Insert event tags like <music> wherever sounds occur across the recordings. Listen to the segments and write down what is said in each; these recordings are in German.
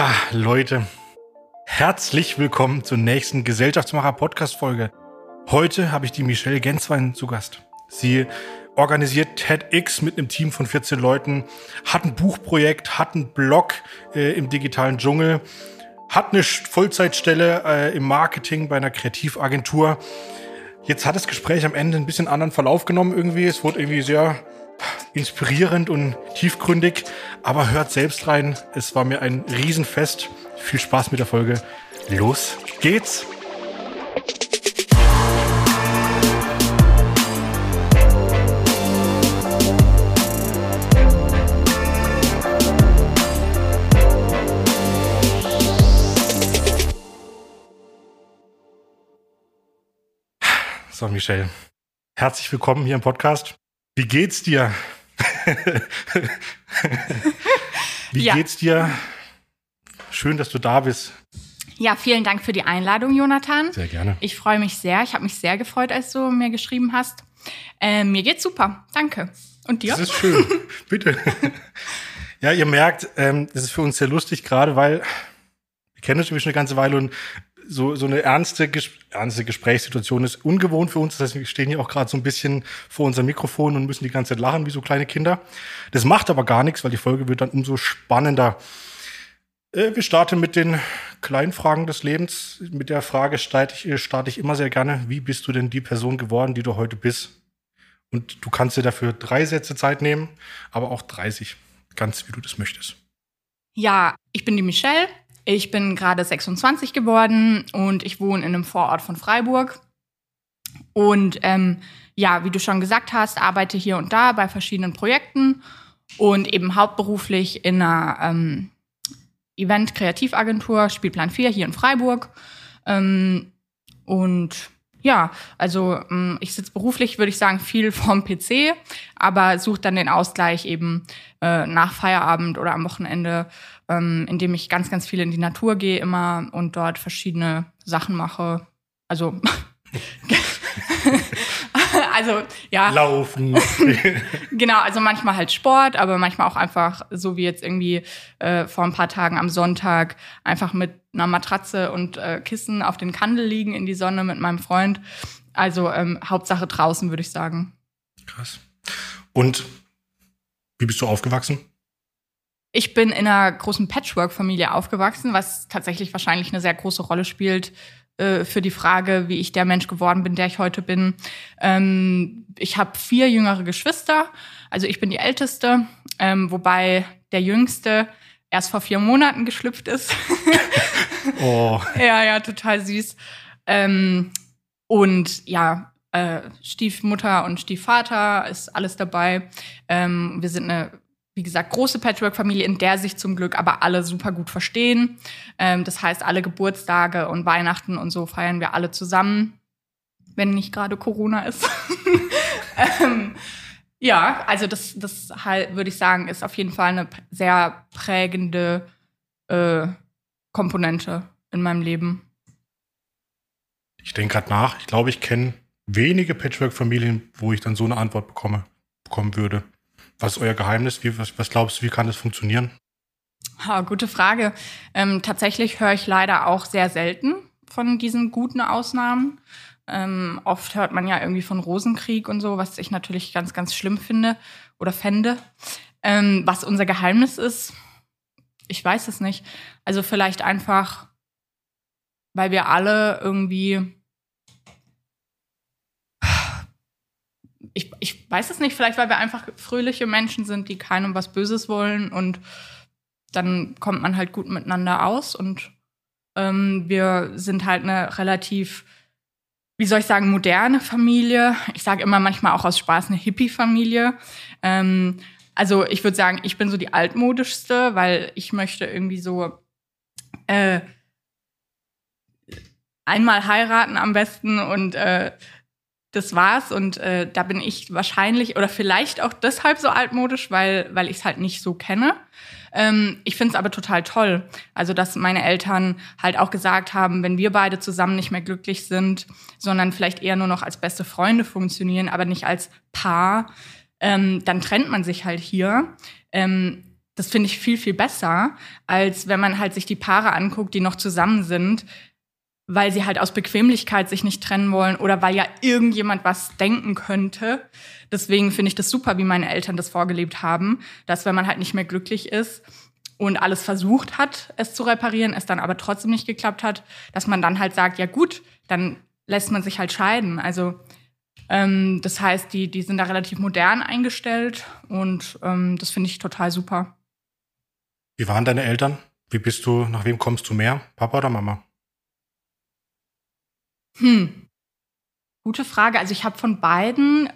Ha, Leute, herzlich willkommen zur nächsten Gesellschaftsmacher-Podcast-Folge. Heute habe ich die Michelle Genswein zu Gast. Sie organisiert TEDx mit einem Team von 14 Leuten, hat ein Buchprojekt, hat einen Blog äh, im digitalen Dschungel, hat eine Vollzeitstelle äh, im Marketing bei einer Kreativagentur. Jetzt hat das Gespräch am Ende ein bisschen anderen Verlauf genommen irgendwie. Es wurde irgendwie sehr inspirierend und tiefgründig, aber hört selbst rein. Es war mir ein Riesenfest. Viel Spaß mit der Folge. Los geht's! So, Michelle, herzlich willkommen hier im Podcast. Wie geht's dir? <laughs> Wie ja. geht's dir? Schön, dass du da bist. Ja, vielen Dank für die Einladung, Jonathan. Sehr gerne. Ich freue mich sehr. Ich habe mich sehr gefreut, als du mir geschrieben hast. Äh, mir geht's super. Danke. Und dir? Das ist schön. <laughs> Bitte. Ja, ihr merkt, ähm, das ist für uns sehr lustig, gerade weil wir kennen uns schon eine ganze Weile und so, so eine ernste, ernste Gesprächssituation ist ungewohnt für uns. Das heißt, wir stehen hier auch gerade so ein bisschen vor unserem Mikrofon und müssen die ganze Zeit lachen wie so kleine Kinder. Das macht aber gar nichts, weil die Folge wird dann umso spannender. Äh, wir starten mit den kleinen Fragen des Lebens. Mit der Frage starte ich, starte ich immer sehr gerne. Wie bist du denn die Person geworden, die du heute bist? Und du kannst dir dafür drei Sätze Zeit nehmen, aber auch 30. Ganz wie du das möchtest. Ja, ich bin die Michelle. Ich bin gerade 26 geworden und ich wohne in einem Vorort von Freiburg. Und ähm, ja, wie du schon gesagt hast, arbeite hier und da bei verschiedenen Projekten und eben hauptberuflich in einer ähm, Event-Kreativagentur Spielplan 4 hier in Freiburg. Ähm, und ja, also ähm, ich sitze beruflich, würde ich sagen, viel <laughs> vorm PC, aber suche dann den Ausgleich eben äh, nach Feierabend oder am Wochenende ähm, indem ich ganz, ganz viel in die Natur gehe immer und dort verschiedene Sachen mache. Also, <laughs> also ja. Laufen. <laughs> genau, also manchmal halt Sport, aber manchmal auch einfach, so wie jetzt irgendwie äh, vor ein paar Tagen am Sonntag, einfach mit einer Matratze und äh, Kissen auf den Kandel liegen in die Sonne mit meinem Freund. Also ähm, Hauptsache draußen, würde ich sagen. Krass. Und wie bist du aufgewachsen? Ich bin in einer großen Patchwork-Familie aufgewachsen, was tatsächlich wahrscheinlich eine sehr große Rolle spielt äh, für die Frage, wie ich der Mensch geworden bin, der ich heute bin. Ähm, ich habe vier jüngere Geschwister, also ich bin die Älteste, ähm, wobei der Jüngste erst vor vier Monaten geschlüpft ist. <laughs> oh. <laughs> Ja, ja, total süß. Ähm, und ja, äh, Stiefmutter und Stiefvater ist alles dabei. Ähm, wir sind eine wie gesagt, große Patchwork-Familie, in der sich zum Glück aber alle super gut verstehen. Ähm, das heißt, alle Geburtstage und Weihnachten und so feiern wir alle zusammen, wenn nicht gerade Corona ist. <laughs> ähm, ja, also das, das halt, würde ich sagen, ist auf jeden Fall eine sehr prägende äh, Komponente in meinem Leben. Ich denke gerade nach. Ich glaube, ich kenne wenige Patchwork-Familien, wo ich dann so eine Antwort bekomme, bekommen würde. Was ist euer Geheimnis? Wie, was, was glaubst du, wie kann das funktionieren? Ha, gute Frage. Ähm, tatsächlich höre ich leider auch sehr selten von diesen guten Ausnahmen. Ähm, oft hört man ja irgendwie von Rosenkrieg und so, was ich natürlich ganz, ganz schlimm finde oder fände. Ähm, was unser Geheimnis ist, ich weiß es nicht. Also vielleicht einfach, weil wir alle irgendwie ich, weiß es nicht, vielleicht weil wir einfach fröhliche Menschen sind, die keinem was Böses wollen und dann kommt man halt gut miteinander aus und ähm, wir sind halt eine relativ, wie soll ich sagen, moderne Familie. Ich sage immer manchmal auch aus Spaß eine Hippie-Familie. Ähm, also ich würde sagen, ich bin so die altmodischste, weil ich möchte irgendwie so äh, einmal heiraten am besten und äh, das war's und äh, da bin ich wahrscheinlich oder vielleicht auch deshalb so altmodisch, weil weil ich es halt nicht so kenne. Ähm, ich finde es aber total toll, also dass meine Eltern halt auch gesagt haben, wenn wir beide zusammen nicht mehr glücklich sind, sondern vielleicht eher nur noch als beste Freunde funktionieren, aber nicht als Paar, ähm, dann trennt man sich halt hier. Ähm, das finde ich viel, viel besser, als wenn man halt sich die Paare anguckt, die noch zusammen sind, weil sie halt aus Bequemlichkeit sich nicht trennen wollen oder weil ja irgendjemand was denken könnte. Deswegen finde ich das super, wie meine Eltern das vorgelebt haben, dass wenn man halt nicht mehr glücklich ist und alles versucht hat, es zu reparieren, es dann aber trotzdem nicht geklappt hat, dass man dann halt sagt, ja gut, dann lässt man sich halt scheiden. Also ähm, das heißt, die, die sind da relativ modern eingestellt und ähm, das finde ich total super. Wie waren deine Eltern? Wie bist du, nach wem kommst du mehr? Papa oder Mama? Hm. Gute Frage. Also ich habe von beiden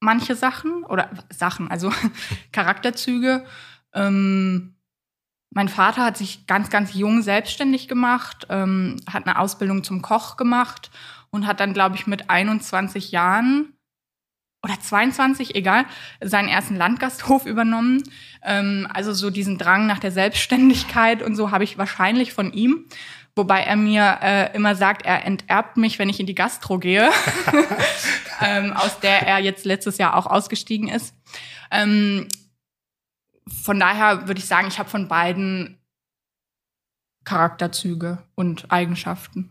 manche Sachen oder Sachen, also <laughs> Charakterzüge. Ähm, mein Vater hat sich ganz, ganz jung selbstständig gemacht, ähm, hat eine Ausbildung zum Koch gemacht und hat dann, glaube ich, mit 21 Jahren oder 22, egal, seinen ersten Landgasthof übernommen. Ähm, also so diesen Drang nach der Selbstständigkeit und so habe ich wahrscheinlich von ihm. Wobei er mir äh, immer sagt, er enterbt mich, wenn ich in die Gastro gehe, <laughs> <laughs> ähm, aus der er jetzt letztes Jahr auch ausgestiegen ist. Ähm, von daher würde ich sagen, ich habe von beiden Charakterzüge und Eigenschaften.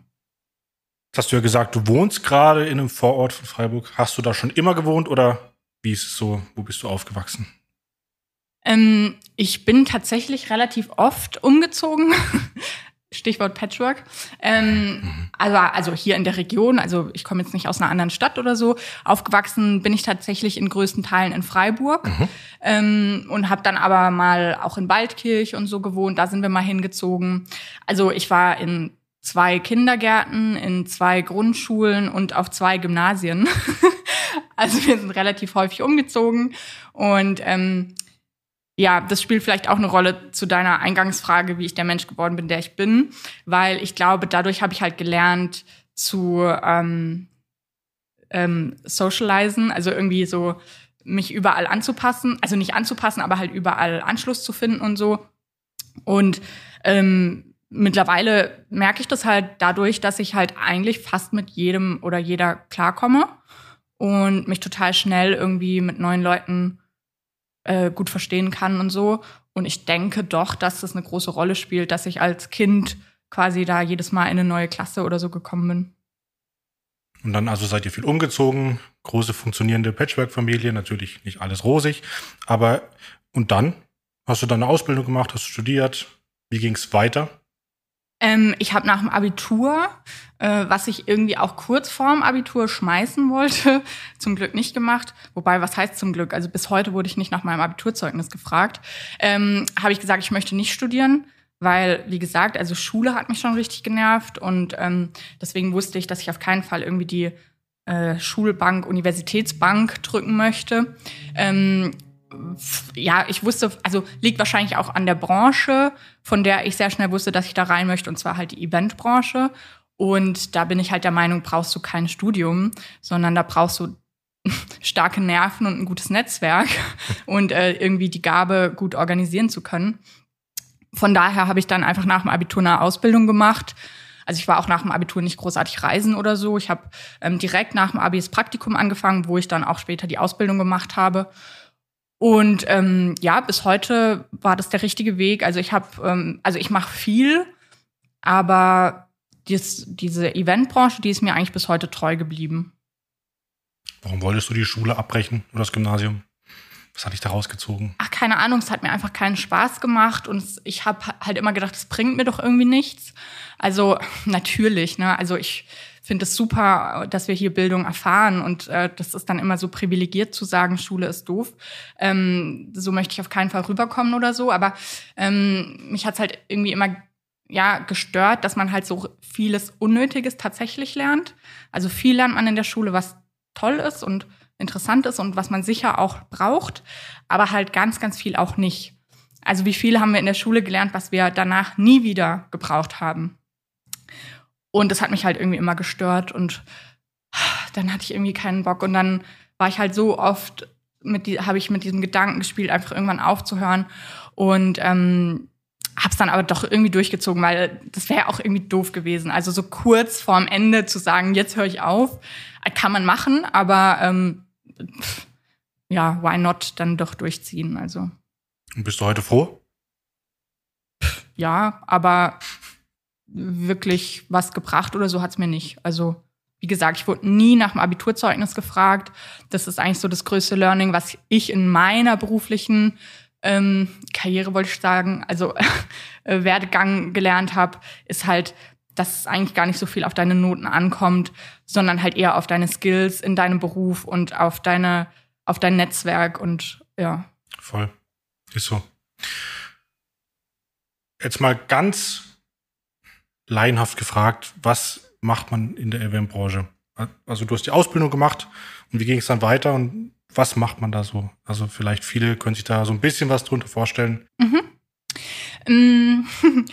Jetzt hast du ja gesagt, du wohnst gerade in einem Vorort von Freiburg. Hast du da schon immer gewohnt oder wie ist es so? Wo bist du aufgewachsen? Ähm, ich bin tatsächlich relativ oft umgezogen. <laughs> Stichwort Patchwork. Ähm, mhm. also, also hier in der Region, also ich komme jetzt nicht aus einer anderen Stadt oder so. Aufgewachsen bin ich tatsächlich in größten Teilen in Freiburg mhm. ähm, und habe dann aber mal auch in Waldkirch und so gewohnt. Da sind wir mal hingezogen. Also ich war in zwei Kindergärten, in zwei Grundschulen und auf zwei Gymnasien. <laughs> also wir sind relativ häufig umgezogen und ähm, ja, das spielt vielleicht auch eine Rolle zu deiner Eingangsfrage, wie ich der Mensch geworden bin, der ich bin, weil ich glaube, dadurch habe ich halt gelernt zu ähm, ähm, socialisen, also irgendwie so mich überall anzupassen, also nicht anzupassen, aber halt überall Anschluss zu finden und so. Und ähm, mittlerweile merke ich das halt dadurch, dass ich halt eigentlich fast mit jedem oder jeder klarkomme und mich total schnell irgendwie mit neuen Leuten äh, gut verstehen kann und so. Und ich denke doch, dass das eine große Rolle spielt, dass ich als Kind quasi da jedes Mal in eine neue Klasse oder so gekommen bin. Und dann also seid ihr viel umgezogen, große funktionierende Patchwork-Familie, natürlich nicht alles rosig, aber und dann hast du dann eine Ausbildung gemacht, hast studiert, wie ging es weiter? Ähm, ich habe nach dem Abitur, äh, was ich irgendwie auch kurz vorm Abitur schmeißen wollte, <laughs> zum Glück nicht gemacht. Wobei, was heißt zum Glück? Also bis heute wurde ich nicht nach meinem Abiturzeugnis gefragt. Ähm, habe ich gesagt, ich möchte nicht studieren, weil, wie gesagt, also Schule hat mich schon richtig genervt und ähm, deswegen wusste ich, dass ich auf keinen Fall irgendwie die äh, Schulbank, Universitätsbank drücken möchte. Ähm, ja, ich wusste, also liegt wahrscheinlich auch an der Branche, von der ich sehr schnell wusste, dass ich da rein möchte, und zwar halt die Eventbranche. Und da bin ich halt der Meinung, brauchst du kein Studium, sondern da brauchst du <laughs> starke Nerven und ein gutes Netzwerk <laughs> und äh, irgendwie die Gabe, gut organisieren zu können. Von daher habe ich dann einfach nach dem Abitur eine Ausbildung gemacht. Also ich war auch nach dem Abitur nicht großartig reisen oder so. Ich habe ähm, direkt nach dem Abi das Praktikum angefangen, wo ich dann auch später die Ausbildung gemacht habe. Und ähm, ja, bis heute war das der richtige Weg. Also ich habe, ähm, also ich mache viel, aber dies, diese Eventbranche, die ist mir eigentlich bis heute treu geblieben. Warum wolltest du die Schule abbrechen oder das Gymnasium? Was hat dich da rausgezogen? Ach, keine Ahnung, es hat mir einfach keinen Spaß gemacht und ich habe halt immer gedacht, es bringt mir doch irgendwie nichts. Also <laughs> natürlich, ne? Also ich finde es super, dass wir hier Bildung erfahren und äh, das ist dann immer so privilegiert zu sagen, Schule ist doof. Ähm, so möchte ich auf keinen Fall rüberkommen oder so, aber ähm, mich hat's halt irgendwie immer ja gestört, dass man halt so vieles Unnötiges tatsächlich lernt. Also viel lernt man in der Schule, was toll ist und interessant ist und was man sicher auch braucht, aber halt ganz, ganz viel auch nicht. Also wie viel haben wir in der Schule gelernt, was wir danach nie wieder gebraucht haben. Und das hat mich halt irgendwie immer gestört und dann hatte ich irgendwie keinen Bock und dann war ich halt so oft mit die habe ich mit diesem Gedanken gespielt, einfach irgendwann aufzuhören und ähm, hab's dann aber doch irgendwie durchgezogen, weil das wäre auch irgendwie doof gewesen. Also so kurz vorm Ende zu sagen, jetzt höre ich auf, kann man machen, aber ähm, ja, why not dann doch durchziehen? Also Und bist du heute froh? Ja, aber wirklich was gebracht oder so hat's mir nicht. Also wie gesagt, ich wurde nie nach dem Abiturzeugnis gefragt. Das ist eigentlich so das größte Learning, was ich in meiner beruflichen ähm, Karriere, wollte ich sagen, also <laughs> äh, Werdegang gelernt habe, ist halt, dass es eigentlich gar nicht so viel auf deine Noten ankommt, sondern halt eher auf deine Skills in deinem Beruf und auf deine, auf dein Netzwerk und ja. Voll. Ist so. Jetzt mal ganz laienhaft gefragt, was macht man in der Eventbranche? Also du hast die Ausbildung gemacht und wie ging es dann weiter und was macht man da so? Also vielleicht viele können sich da so ein bisschen was drunter vorstellen. Mhm. Mm, <laughs>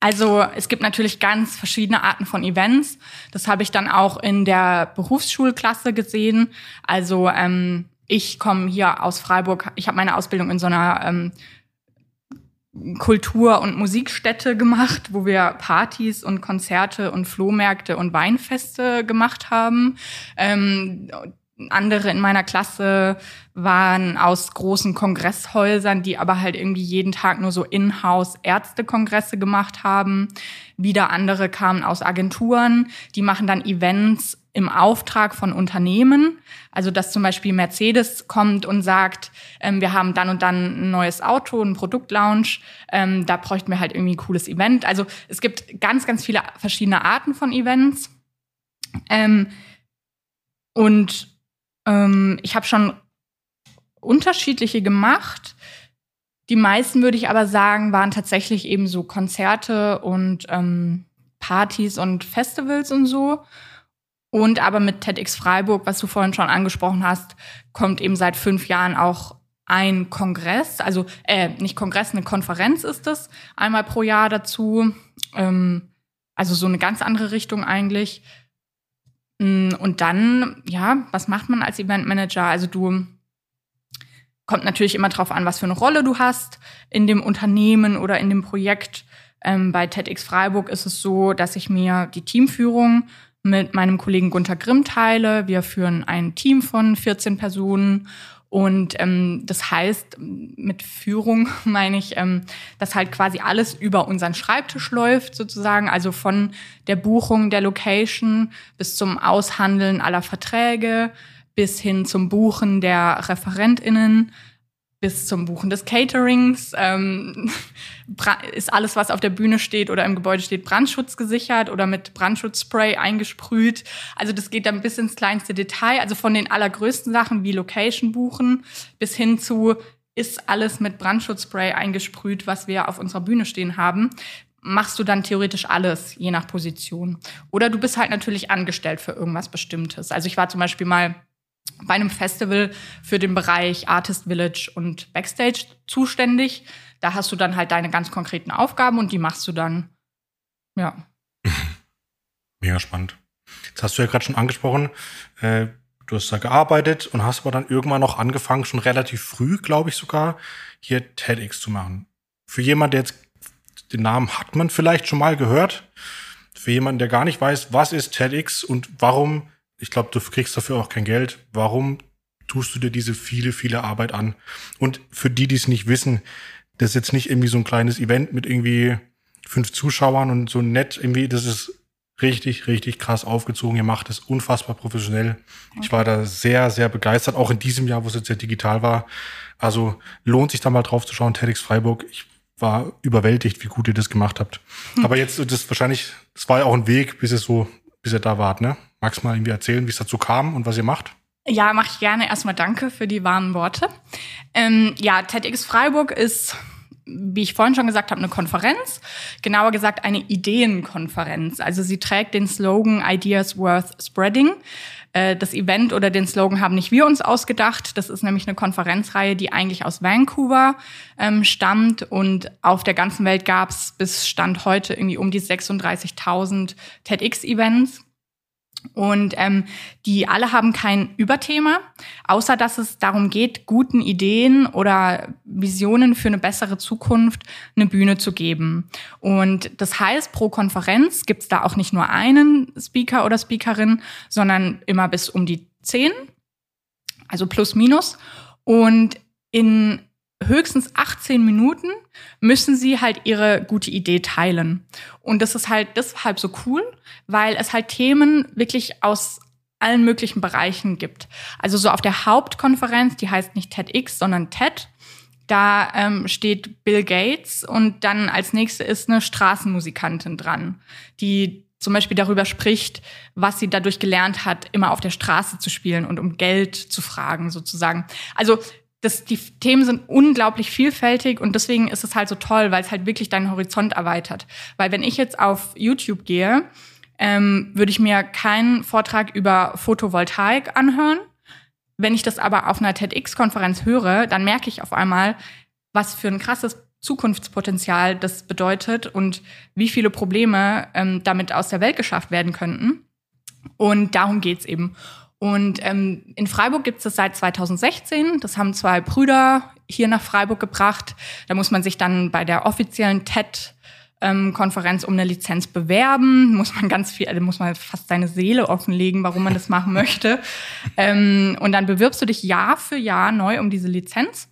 also es gibt natürlich ganz verschiedene Arten von Events. Das habe ich dann auch in der Berufsschulklasse gesehen. Also ähm, ich komme hier aus Freiburg. Ich habe meine Ausbildung in so einer ähm, Kultur- und Musikstätte gemacht, wo wir Partys und Konzerte und Flohmärkte und Weinfeste gemacht haben. Ähm, andere in meiner Klasse waren aus großen Kongresshäusern, die aber halt irgendwie jeden Tag nur so in-house Ärztekongresse gemacht haben. Wieder andere kamen aus Agenturen, die machen dann Events im Auftrag von Unternehmen. Also dass zum Beispiel Mercedes kommt und sagt, ähm, wir haben dann und dann ein neues Auto, ein Produktlaunch, ähm, da bräuchten wir halt irgendwie ein cooles Event. Also es gibt ganz, ganz viele verschiedene Arten von Events. Ähm, und ähm, ich habe schon unterschiedliche gemacht. Die meisten, würde ich aber sagen, waren tatsächlich eben so Konzerte und ähm, Partys und Festivals und so. Und aber mit TEDx Freiburg, was du vorhin schon angesprochen hast, kommt eben seit fünf Jahren auch ein Kongress, also äh, nicht Kongress, eine Konferenz ist es, einmal pro Jahr dazu. Ähm, also so eine ganz andere Richtung eigentlich. Mm, und dann, ja, was macht man als Eventmanager? Also du kommt natürlich immer drauf an, was für eine Rolle du hast in dem Unternehmen oder in dem Projekt. Ähm, bei TEDx Freiburg ist es so, dass ich mir die Teamführung mit meinem Kollegen Gunther Grimm teile. Wir führen ein Team von 14 Personen und ähm, das heißt, mit Führung <laughs> meine ich, ähm, dass halt quasi alles über unseren Schreibtisch läuft, sozusagen. Also von der Buchung der Location bis zum Aushandeln aller Verträge, bis hin zum Buchen der ReferentInnen, bis zum Buchen des Caterings ähm, <laughs> ist alles, was auf der Bühne steht oder im Gebäude steht, brandschutzgesichert oder mit Brandschutzspray eingesprüht. Also das geht dann bis ins kleinste Detail. Also von den allergrößten Sachen wie Location buchen bis hin zu ist alles mit Brandschutzspray eingesprüht, was wir auf unserer Bühne stehen haben machst du dann theoretisch alles, je nach Position. Oder du bist halt natürlich angestellt für irgendwas Bestimmtes. Also ich war zum Beispiel mal bei einem Festival für den Bereich Artist Village und Backstage zuständig. Da hast du dann halt deine ganz konkreten Aufgaben und die machst du dann. Ja. <laughs> Mega spannend. Jetzt hast du ja gerade schon angesprochen, äh, du hast da gearbeitet und hast aber dann irgendwann noch angefangen, schon relativ früh, glaube ich sogar, hier TEDx zu machen. Für jemanden, der jetzt den Namen hat man vielleicht schon mal gehört. Für jemanden, der gar nicht weiß, was ist TEDx und warum ich glaube, du kriegst dafür auch kein Geld. Warum tust du dir diese viele, viele Arbeit an? Und für die, die es nicht wissen, das ist jetzt nicht irgendwie so ein kleines Event mit irgendwie fünf Zuschauern und so nett irgendwie, das ist richtig, richtig krass aufgezogen. Ihr macht es unfassbar professionell. Ich war da sehr, sehr begeistert, auch in diesem Jahr, wo es jetzt ja digital war. Also lohnt sich da mal drauf zu schauen, TEDx Freiburg. Ich war überwältigt, wie gut ihr das gemacht habt. Hm. <laughs> Aber jetzt, das wahrscheinlich, das war ja auch ein Weg, bis es so, bis ihr da wart, ne? Magst du mal irgendwie erzählen, wie es dazu kam und was ihr macht? Ja, mache ich gerne. Erstmal danke für die warmen Worte. Ähm, ja, TEDx Freiburg ist, wie ich vorhin schon gesagt habe, eine Konferenz. Genauer gesagt eine Ideenkonferenz. Also sie trägt den Slogan Ideas Worth Spreading. Äh, das Event oder den Slogan haben nicht wir uns ausgedacht. Das ist nämlich eine Konferenzreihe, die eigentlich aus Vancouver ähm, stammt. Und auf der ganzen Welt gab es bis Stand heute irgendwie um die 36.000 TEDx-Events. Und ähm, die alle haben kein Überthema, außer dass es darum geht, guten Ideen oder Visionen für eine bessere Zukunft eine Bühne zu geben. Und das heißt, pro Konferenz gibt's da auch nicht nur einen Speaker oder Speakerin, sondern immer bis um die zehn, also plus minus. Und in höchstens 18 Minuten müssen sie halt ihre gute Idee teilen. Und das ist halt deshalb so cool, weil es halt Themen wirklich aus allen möglichen Bereichen gibt. Also so auf der Hauptkonferenz, die heißt nicht TEDx, sondern TED, da ähm, steht Bill Gates und dann als nächste ist eine Straßenmusikantin dran, die zum Beispiel darüber spricht, was sie dadurch gelernt hat, immer auf der Straße zu spielen und um Geld zu fragen, sozusagen. Also das, die Themen sind unglaublich vielfältig und deswegen ist es halt so toll, weil es halt wirklich deinen Horizont erweitert. Weil wenn ich jetzt auf YouTube gehe, ähm, würde ich mir keinen Vortrag über Photovoltaik anhören. Wenn ich das aber auf einer TEDx-Konferenz höre, dann merke ich auf einmal, was für ein krasses Zukunftspotenzial das bedeutet und wie viele Probleme ähm, damit aus der Welt geschafft werden könnten. Und darum geht's eben. Und ähm, in Freiburg gibt es das seit 2016. Das haben zwei Brüder hier nach Freiburg gebracht. Da muss man sich dann bei der offiziellen TED ähm, Konferenz um eine Lizenz bewerben, muss man ganz viel, also muss man fast seine Seele offenlegen, warum man das machen möchte. <laughs> Ähm, und dann bewirbst du dich Jahr für Jahr neu um diese Lizenz,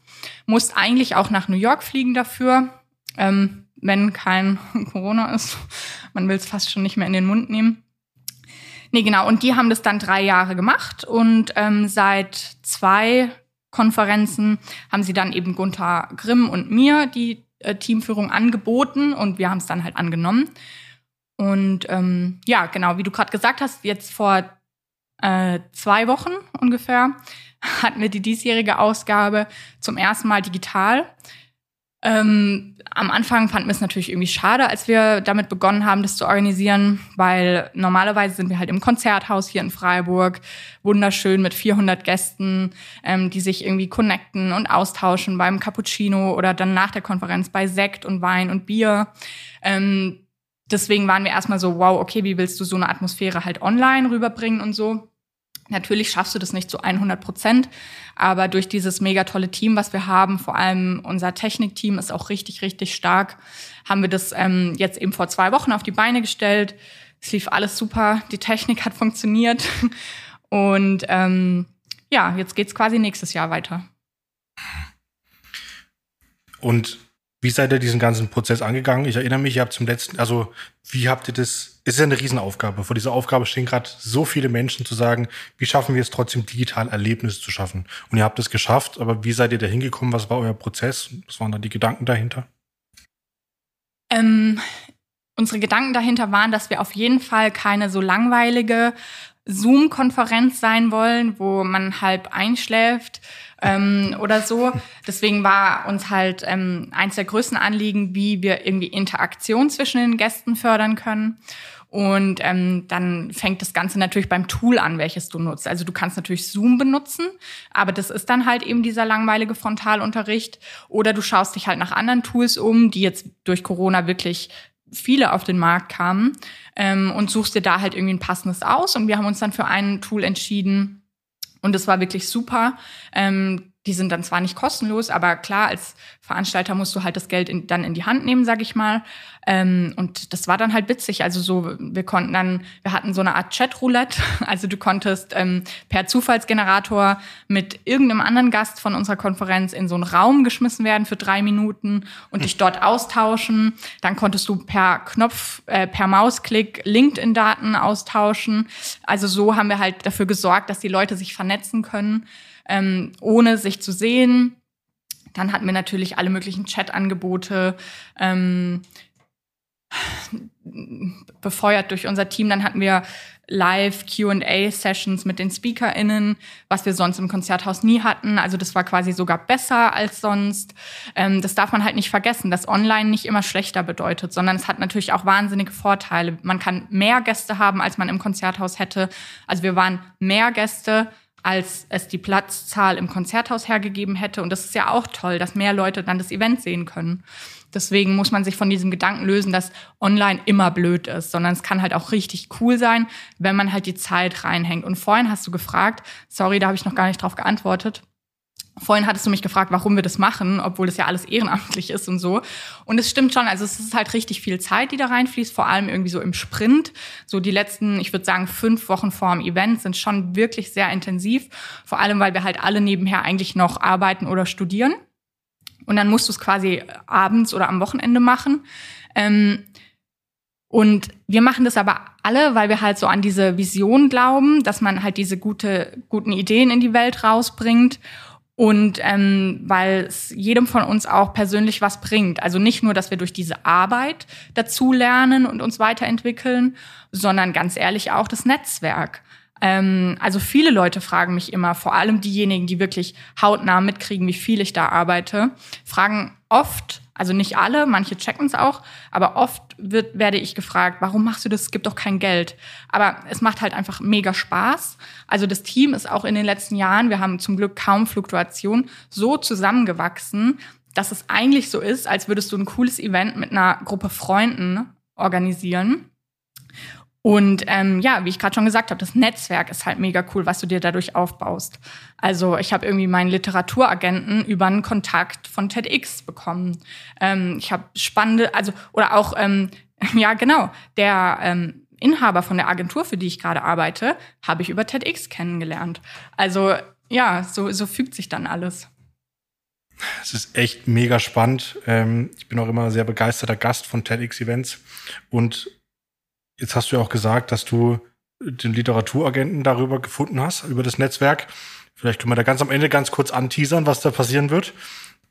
musst eigentlich auch nach New York fliegen dafür, ähm, wenn kein <laughs> Corona ist. Man will es fast schon nicht mehr in den Mund nehmen. Nee, genau. Und die haben das dann drei Jahre gemacht und ähm, seit zwei Konferenzen haben sie dann eben Gunther Grimm und mir die äh, Teamführung angeboten und wir haben es dann halt angenommen. Und ähm, ja, genau, wie du gerade gesagt hast, jetzt vor äh, zwei Wochen ungefähr <laughs> hatten wir die diesjährige Ausgabe zum ersten Mal digital. Ähm, am Anfang fanden wir es natürlich irgendwie schade, als wir damit begonnen haben, das zu organisieren, weil normalerweise sind wir halt im Konzerthaus hier in Freiburg, wunderschön mit 400 Gästen, ähm, die sich irgendwie connecten und austauschen beim Cappuccino oder dann nach der Konferenz bei Sekt und Wein und Bier. Ähm, deswegen waren wir erstmal so, wow, okay, wie willst du so eine Atmosphäre halt online rüberbringen und so. Natürlich schaffst du das nicht zu 100 Prozent, aber durch dieses mega tolle Team, was wir haben, vor allem unser Technikteam ist auch richtig, richtig stark, haben wir das ähm, jetzt eben vor zwei Wochen auf die Beine gestellt. Es lief alles super, die Technik hat funktioniert <laughs> und ähm, ja, jetzt geht's quasi nächstes Jahr weiter. Und wie seid ihr diesen ganzen Prozess angegangen? Ich erinnere mich, ihr habt zum letzten, also wie habt ihr das? Es ist ja eine Riesenaufgabe. Vor dieser Aufgabe stehen gerade so viele Menschen zu sagen, wie schaffen wir es trotzdem digital Erlebnisse zu schaffen? Und ihr habt es geschafft, aber wie seid ihr da hingekommen? Was war euer Prozess? Was waren da die Gedanken dahinter? Ähm, unsere Gedanken dahinter waren, dass wir auf jeden Fall keine so langweilige Zoom-Konferenz sein wollen, wo man halb einschläft ähm, oder so. Deswegen war uns halt ähm, eins der größten Anliegen, wie wir irgendwie Interaktion zwischen den Gästen fördern können. Und ähm, dann fängt das Ganze natürlich beim Tool an, welches du nutzt. Also du kannst natürlich Zoom benutzen, aber das ist dann halt eben dieser langweilige Frontalunterricht. Oder du schaust dich halt nach anderen Tools um, die jetzt durch Corona wirklich viele auf den Markt kamen ähm, und suchst dir da halt irgendwie ein passendes aus. Und wir haben uns dann für ein Tool entschieden, und es war wirklich super. Ähm, die sind dann zwar nicht kostenlos, aber klar, als Veranstalter musst du halt das Geld in, dann in die Hand nehmen, sag ich mal. Ähm, und das war dann halt witzig. Also so, wir konnten dann, wir hatten so eine Art Chat-Roulette. <laughs> Also du konntest ähm, per Zufallsgenerator mit irgendeinem anderen Gast von unserer Konferenz in so einen Raum geschmissen werden für drei Minuten und dich dort austauschen. Dann konntest du per Knopf, äh, per Mausklick LinkedIn-Daten austauschen. Also so haben wir halt dafür gesorgt, dass die Leute sich vernetzen können ähm, ohne sich zu sehen. Dann hatten wir natürlich alle möglichen Chat-Angebote. Ähm, befeuert durch unser Team. Dann hatten wir live QA-Sessions mit den SpeakerInnen, was wir sonst im Konzerthaus nie hatten. Also das war quasi sogar besser als sonst. Ähm, das darf man halt nicht vergessen, dass online nicht immer schlechter bedeutet, sondern es hat natürlich auch wahnsinnige Vorteile. Man kann mehr Gäste haben, als man im Konzerthaus hätte. Also wir waren mehr Gäste als es die Platzzahl im Konzerthaus hergegeben hätte. Und das ist ja auch toll, dass mehr Leute dann das Event sehen können. Deswegen muss man sich von diesem Gedanken lösen, dass online immer blöd ist, sondern es kann halt auch richtig cool sein, wenn man halt die Zeit reinhängt. Und vorhin hast du gefragt, sorry, da habe ich noch gar nicht drauf geantwortet. Vorhin hattest du mich gefragt, warum wir das machen, obwohl das ja alles ehrenamtlich ist und so. Und es stimmt schon, also es ist halt richtig viel Zeit, die da reinfließt, vor allem irgendwie so im Sprint. So die letzten, ich würde sagen, fünf Wochen vor dem Event sind schon wirklich sehr intensiv. Vor allem, weil wir halt alle nebenher eigentlich noch arbeiten oder studieren. Und dann musst du es quasi abends oder am Wochenende machen. Ähm, und wir machen das aber alle, weil wir halt so an diese Vision glauben, dass man halt diese gute, guten Ideen in die Welt rausbringt und ähm, weil es jedem von uns auch persönlich was bringt. Also nicht nur, dass wir durch diese Arbeit dazu lernen und uns weiterentwickeln, sondern ganz ehrlich auch das Netzwerk. Ähm, also viele Leute fragen mich immer, vor allem diejenigen, die wirklich hautnah mitkriegen, wie viel ich da arbeite, fragen oft, also nicht alle, manche checken es auch, aber oft wird, werde ich gefragt, warum machst du das? Es gibt doch kein Geld. Aber es macht halt einfach mega Spaß. Also das Team ist auch in den letzten Jahren, wir haben zum Glück kaum Fluktuation, so zusammengewachsen, dass es eigentlich so ist, als würdest du ein cooles Event mit einer Gruppe Freunden organisieren. Und ähm, ja, wie ich gerade schon gesagt habe, das Netzwerk ist halt mega cool, was du dir dadurch aufbaust. Also ich habe irgendwie meinen Literaturagenten über einen Kontakt von TEDx bekommen. Ähm, ich habe spannende, also oder auch ähm, <laughs> ja genau, der ähm, Inhaber von der Agentur, für die ich gerade arbeite, habe ich über TEDx kennengelernt. Also ja, so, so fügt sich dann alles. Es ist echt mega spannend. Ähm, ich bin auch immer sehr begeisterter Gast von TEDx-Events und Jetzt hast du ja auch gesagt, dass du den Literaturagenten darüber gefunden hast, über das Netzwerk. Vielleicht können wir da ganz am Ende ganz kurz anteasern, was da passieren wird.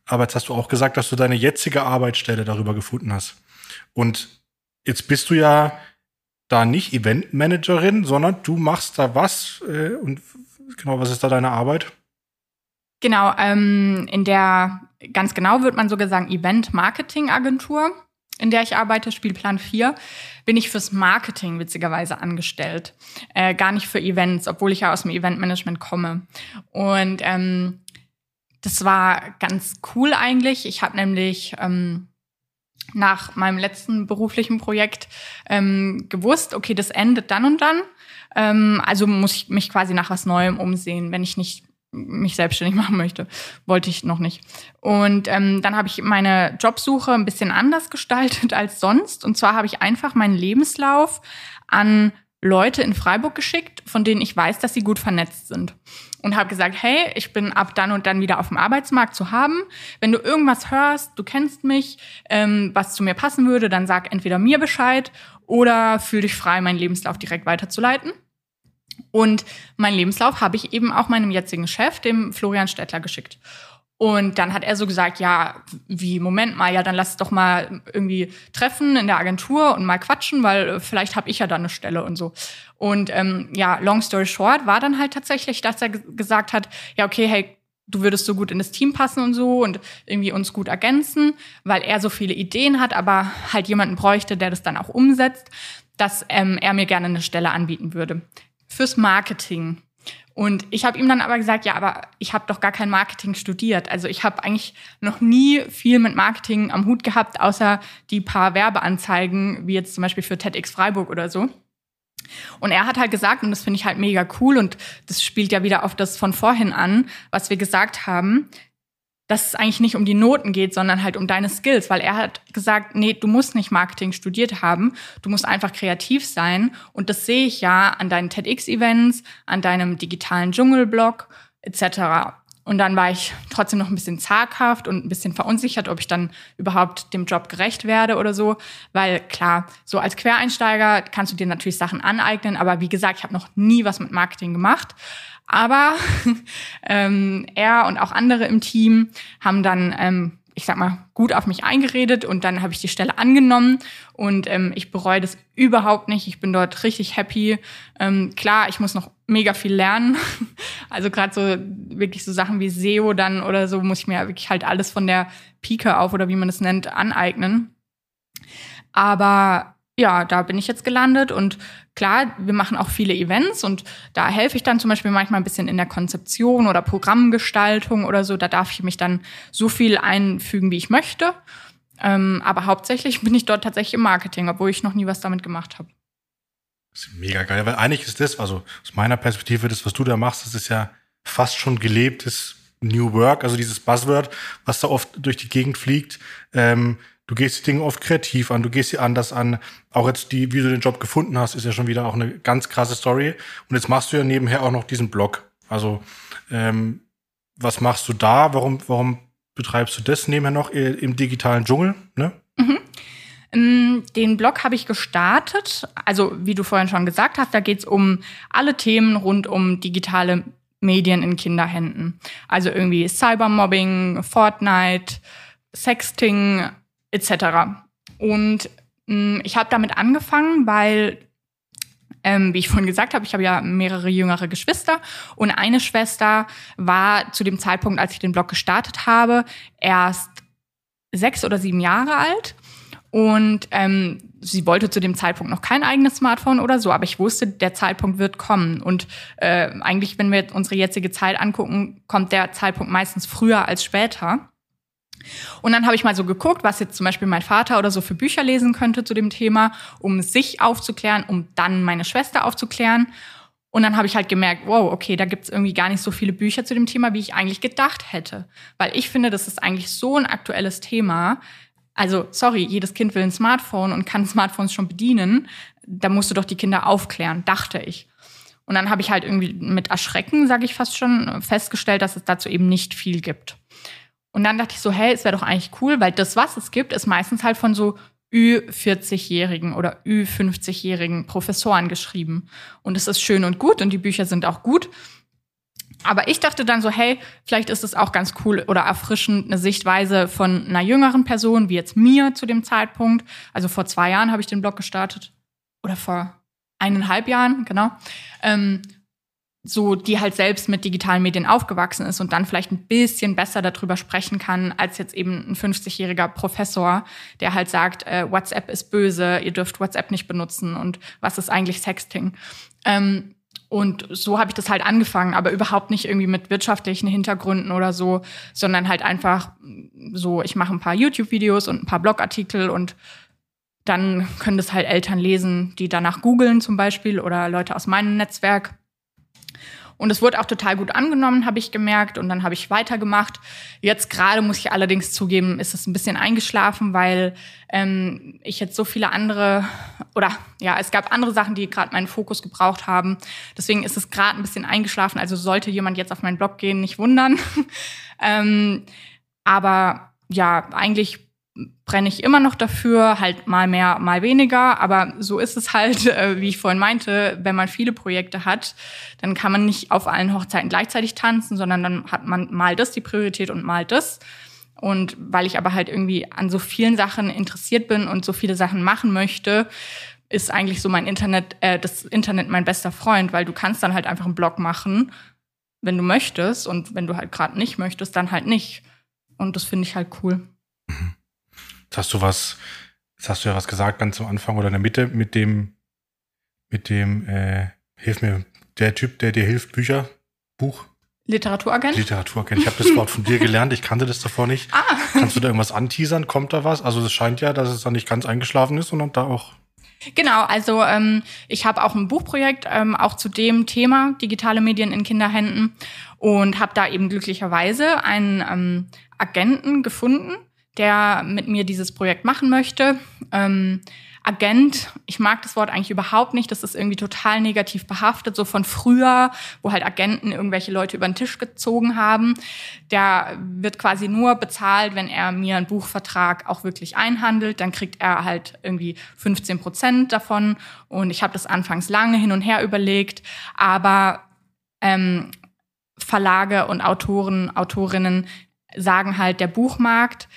Aber jetzt hast du auch gesagt, dass du deine jetzige Arbeitsstelle darüber gefunden hast. Und jetzt bist du ja da nicht Eventmanagerin, sondern du machst da was. Äh, und genau, was ist da deine Arbeit? Genau, ähm, in der, ganz genau wird man sogar sagen, Event-Marketing-Agentur in der ich arbeite, Spielplan 4, bin ich fürs Marketing witzigerweise angestellt. Äh, gar nicht für Events, obwohl ich ja aus dem Eventmanagement komme. Und ähm, das war ganz cool eigentlich. Ich habe nämlich ähm, nach meinem letzten beruflichen Projekt ähm, gewusst, okay, das endet dann und dann. Ähm, also muss ich mich quasi nach was Neuem umsehen, wenn ich nicht mich selbstständig <laughs> machen möchte. Wollte ich noch nicht. Und ähm, dann habe ich meine Jobsuche ein bisschen anders gestaltet <laughs> als sonst. Und zwar habe ich einfach meinen Lebenslauf an Leute in Freiburg geschickt, von denen ich weiß, dass sie gut vernetzt sind. Und habe gesagt, hey, ich bin ab dann und dann wieder auf dem Arbeitsmarkt zu haben. Wenn du irgendwas hörst, du kennst mich, ähm, was zu mir passen würde, dann sag entweder mir Bescheid oder fühl dich frei, meinen Lebenslauf direkt weiterzuleiten. Und meinen Lebenslauf habe ich eben auch meinem jetzigen Chef, dem Florian Stettler, geschickt. Und dann hat er so gesagt, ja, wie, Moment mal, ja, dann lass doch mal irgendwie treffen in der Agentur und mal quatschen, weil äh, vielleicht habe ich ja dann eine Stelle und so. Und ähm, ja, long story short war dann halt tatsächlich, dass er gesagt hat, ja, okay, hey, du würdest so gut in das Team passen und so und irgendwie uns gut ergänzen, weil er so viele Ideen hat, aber halt jemanden bräuchte, der das dann auch umsetzt, dass ähm, er mir gerne eine Stelle anbieten würde fürs Marketing. Und ich habe ihm dann aber gesagt, ja, aber ich habe doch gar kein Marketing studiert. Also ich habe eigentlich noch nie viel mit Marketing am Hut gehabt, außer die paar Werbeanzeigen, wie jetzt zum Beispiel für TEDx Freiburg oder so. Und er hat halt gesagt, und das finde ich halt mega cool, und das spielt ja wieder auf das von vorhin an, was wir gesagt haben, dass es eigentlich nicht um die Noten geht, sondern halt um deine Skills, weil er hat gesagt, nee, du musst nicht Marketing studiert haben, du musst einfach kreativ sein und das sehe ich ja an deinen TEDx-Events, an deinem digitalen Dschungelblog etc. Und dann war ich trotzdem noch ein bisschen zaghaft und ein bisschen verunsichert, ob ich dann überhaupt dem Job gerecht werde oder so. Weil klar, so als Quereinsteiger kannst du dir natürlich Sachen aneignen, aber wie gesagt, ich habe noch nie was mit Marketing gemacht. Aber <laughs> ähm, er und auch andere im Team haben dann, ähm, ich sag mal, gut auf mich eingeredet und dann habe ich die Stelle angenommen und ähm, ich bereue das überhaupt nicht. Ich bin dort richtig happy. Ähm, klar, ich muss noch mega viel lernen. <laughs> Also gerade so wirklich so Sachen wie SEO dann oder so muss ich mir wirklich halt alles von der Pike auf oder wie man es nennt aneignen. Aber ja, da bin ich jetzt gelandet und klar, wir machen auch viele Events und da helfe ich dann zum Beispiel manchmal ein bisschen in der Konzeption oder Programmgestaltung oder so. Da darf ich mich dann so viel einfügen, wie ich möchte. Ähm, aber hauptsächlich bin ich dort tatsächlich im Marketing, obwohl ich noch nie was damit gemacht habe. Das ist mega geil, weil eigentlich ist das, also aus meiner Perspektive, das, was du da machst, das ist ja fast schon gelebtes New Work, also dieses Buzzword, was da oft durch die Gegend fliegt. Ähm, Du gehst die Dinge oft kreativ an, du gehst sie anders an. Auch jetzt die, wie du den Job gefunden hast, ist ja schon wieder auch eine ganz krasse Story. Und jetzt machst du ja nebenher auch noch diesen Blog. Also ähm, was machst du da? Warum, warum betreibst du das nebenher noch im digitalen Dschungel, ne? Mhm. Ähm, den Blog habe ich gestartet. Also, wie du vorhin schon gesagt hast, da geht es um alle Themen rund um digitale Medien in Kinderhänden. Also irgendwie Cybermobbing, Fortnite, Sexting etc. Und mh, mm, ich habe damit angefangen, weil ähm, wie ich vorhin gesagt habe, ich habe ja mehrere jüngere Geschwister und eine Schwester war zu dem Zeitpunkt, als ich den Blog gestartet habe, erst sechs oder sieben Jahre alt und ähm, sie wollte zu dem Zeitpunkt noch kein eigenes Smartphone oder so, aber ich wusste, der Zeitpunkt wird kommen. Und äh, eigentlich, wenn wir unsere jetzige Zeit angucken, kommt der Zeitpunkt meistens früher als später. Und dann habe ich mal so geguckt, was jetzt zum Beispiel mein Vater oder so für Bücher lesen könnte zu dem Thema, um sich aufzuklären, um dann meine Schwester aufzuklären. Und dann habe ich halt gemerkt, wow, okay, da gibt's irgendwie gar nicht so viele Bücher zu dem Thema, wie ich eigentlich gedacht hätte. Weil ich finde, das ist eigentlich so ein aktuelles Thema. Also, sorry, jedes Kind will ein Smartphone und kann Smartphones schon bedienen. Da musst du doch die Kinder aufklären, dachte ich. Und dann habe ich halt irgendwie mit Erschrecken, sage ich fast schon, festgestellt, dass es dazu eben nicht viel gibt. Und dann dachte ich so, hey, es wäre doch eigentlich cool, weil das, was es gibt, ist meistens halt von so Ü40-Jährigen oder Ü50-Jährigen Professoren geschrieben. Und es ist schön und gut und die Bücher sind auch gut. Aber ich dachte dann so, hey, vielleicht ist es auch ganz cool oder erfrischend, eine Sichtweise von einer jüngeren Person, wie jetzt mir zu dem Zeitpunkt. Also vor zwei Jahren habe ich den Blog gestartet. Oder vor eineinhalb Jahren, genau. Ähm, so, die halt selbst mit digitalen Medien aufgewachsen ist und dann vielleicht ein bisschen besser darüber sprechen kann, als jetzt eben ein 50-jähriger Professor, der halt sagt, äh, WhatsApp ist böse, ihr dürft WhatsApp nicht benutzen und was ist eigentlich Sexting? Ähm, und so habe ich das halt angefangen, aber überhaupt nicht irgendwie mit wirtschaftlichen Hintergründen oder so, sondern halt einfach so, ich mache ein paar YouTube-Videos und ein paar Blogartikel und dann können das halt Eltern lesen, die danach googeln zum Beispiel oder Leute aus meinem Netzwerk. Und es wurde auch total gut angenommen, habe ich gemerkt. Und dann habe ich weitergemacht. Jetzt gerade muss ich allerdings zugeben, ist es ein bisschen eingeschlafen, weil ähm, ich jetzt so viele andere oder ja, es gab andere Sachen, die gerade meinen Fokus gebraucht haben. Deswegen ist es gerade ein bisschen eingeschlafen. Also sollte jemand jetzt auf meinen Blog gehen, nicht wundern. <laughs> ähm, aber ja, eigentlich brenne ich immer noch dafür, halt mal mehr, mal weniger. Aber so ist es halt, <laughs> äh, wie ich vorhin meinte, wenn man viele Projekte hat, dann kann man nicht auf allen Hochzeiten gleichzeitig tanzen, sondern dann hat man mal das die Priorität und mal das. Und weil ich aber halt irgendwie an so vielen Sachen interessiert bin und so viele Sachen machen möchte, ist eigentlich so mein Internet, äh, das Internet mein bester Freund, weil du kannst dann halt einfach einen Blog machen, wenn du möchtest und wenn du halt gerade nicht möchtest, dann halt nicht. Und das finde ich halt cool. Mhm. Jetzt hast du was, jetzt hast du ja was gesagt ganz am Anfang oder in der Mitte mit dem, mit dem, äh, hilf mir, der Typ, der dir hilft, Bücher, Buch. Literaturagent? Literaturagent. Ich habe das Wort von dir <laughs> gelernt, ich kannte das davor nicht. Ah. Kannst du da irgendwas anteasern? Kommt da was? Also es scheint ja, dass es da nicht ganz eingeschlafen ist, sondern da auch. Genau, also ähm, ich habe auch ein Buchprojekt, ähm, auch zu dem Thema digitale Medien in Kinderhänden und habe da eben glücklicherweise einen ähm, Agenten gefunden, der mit mir dieses Projekt machen möchte. Ähm, Agent, ich mag das Wort eigentlich überhaupt nicht, das ist irgendwie total negativ behaftet, so von früher, wo halt Agenten irgendwelche Leute über den Tisch gezogen haben. Der wird quasi nur bezahlt, wenn er mir einen Buchvertrag auch wirklich einhandelt, dann kriegt er halt irgendwie 15 Prozent davon und ich habe das anfangs lange hin und her überlegt, aber ähm, Verlage und Autoren, Autorinnen sagen halt, der Buchmarkt